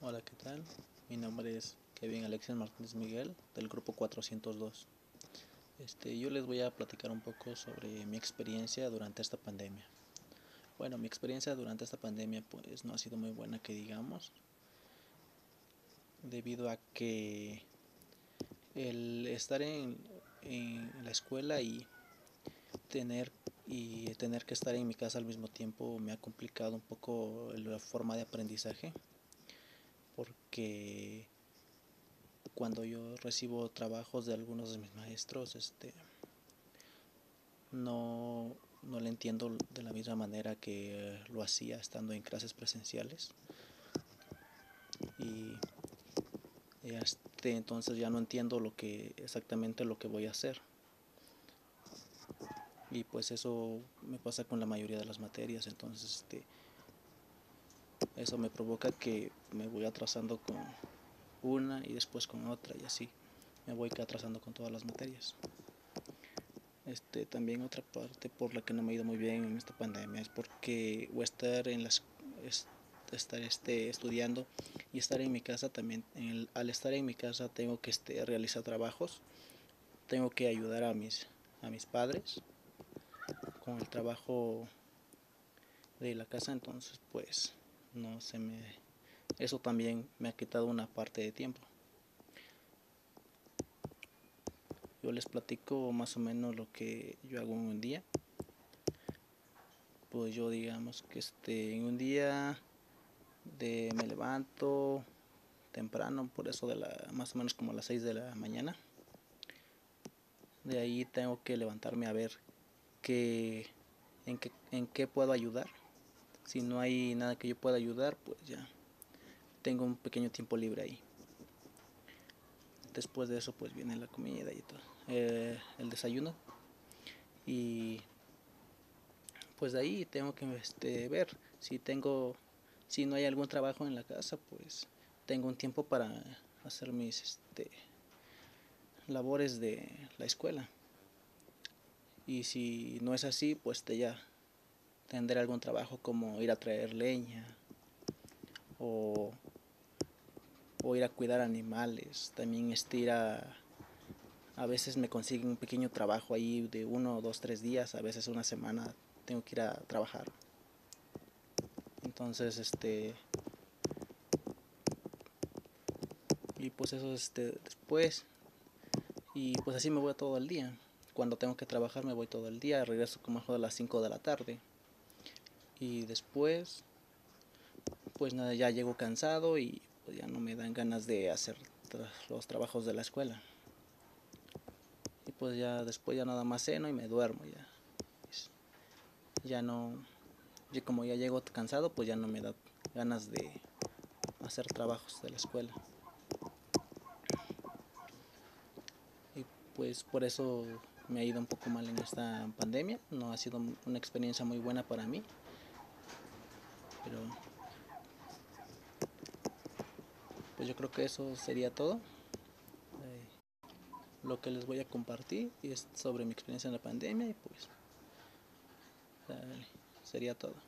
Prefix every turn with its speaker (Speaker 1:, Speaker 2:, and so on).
Speaker 1: Hola, ¿qué tal? Mi nombre es Kevin Alexis Martínez Miguel del grupo 402. Este, yo les voy a platicar un poco sobre mi experiencia durante esta pandemia. Bueno, mi experiencia durante esta pandemia pues no ha sido muy buena que digamos, debido a que el estar en, en la escuela y tener y tener que estar en mi casa al mismo tiempo me ha complicado un poco la forma de aprendizaje porque cuando yo recibo trabajos de algunos de mis maestros este no, no le entiendo de la misma manera que lo hacía estando en clases presenciales. Y este, entonces ya no entiendo lo que exactamente lo que voy a hacer. Y pues eso me pasa con la mayoría de las materias entonces este eso me provoca que me voy atrasando con una y después con otra y así me voy atrasando con todas las materias. Este también otra parte por la que no me ha ido muy bien en esta pandemia es porque o estar en las estar este estudiando y estar en mi casa también al estar en mi casa tengo que este, realizar trabajos. Tengo que ayudar a mis a mis padres con el trabajo de la casa entonces pues no se me eso también me ha quitado una parte de tiempo. Yo les platico más o menos lo que yo hago en un día. Pues yo digamos que este en un día de me levanto temprano por eso de la más o menos como a las 6 de la mañana. De ahí tengo que levantarme a ver que, en, qué, en qué puedo ayudar. Si no hay nada que yo pueda ayudar, pues ya tengo un pequeño tiempo libre ahí. Después de eso, pues viene la comida y todo, eh, el desayuno. Y pues de ahí tengo que este, ver si tengo, si no hay algún trabajo en la casa, pues tengo un tiempo para hacer mis este, labores de la escuela y si no es así pues te ya tendré algún trabajo como ir a traer leña o, o ir a cuidar animales también este a a veces me consiguen un pequeño trabajo ahí de uno, dos, tres días, a veces una semana tengo que ir a trabajar. Entonces, este, y pues eso, este, después, y pues así me voy todo el día cuando tengo que trabajar me voy todo el día, regreso como a las 5 de la tarde. Y después, pues nada, ya llego cansado y pues ya no me dan ganas de hacer los trabajos de la escuela. Y pues ya después ya nada más ceno y me duermo ya. Ya no, y como ya llego cansado, pues ya no me da ganas de hacer trabajos de la escuela. Y pues por eso me ha ido un poco mal en esta pandemia, no ha sido una experiencia muy buena para mí, pero pues yo creo que eso sería todo. Eh, lo que les voy a compartir es sobre mi experiencia en la pandemia y pues sería todo.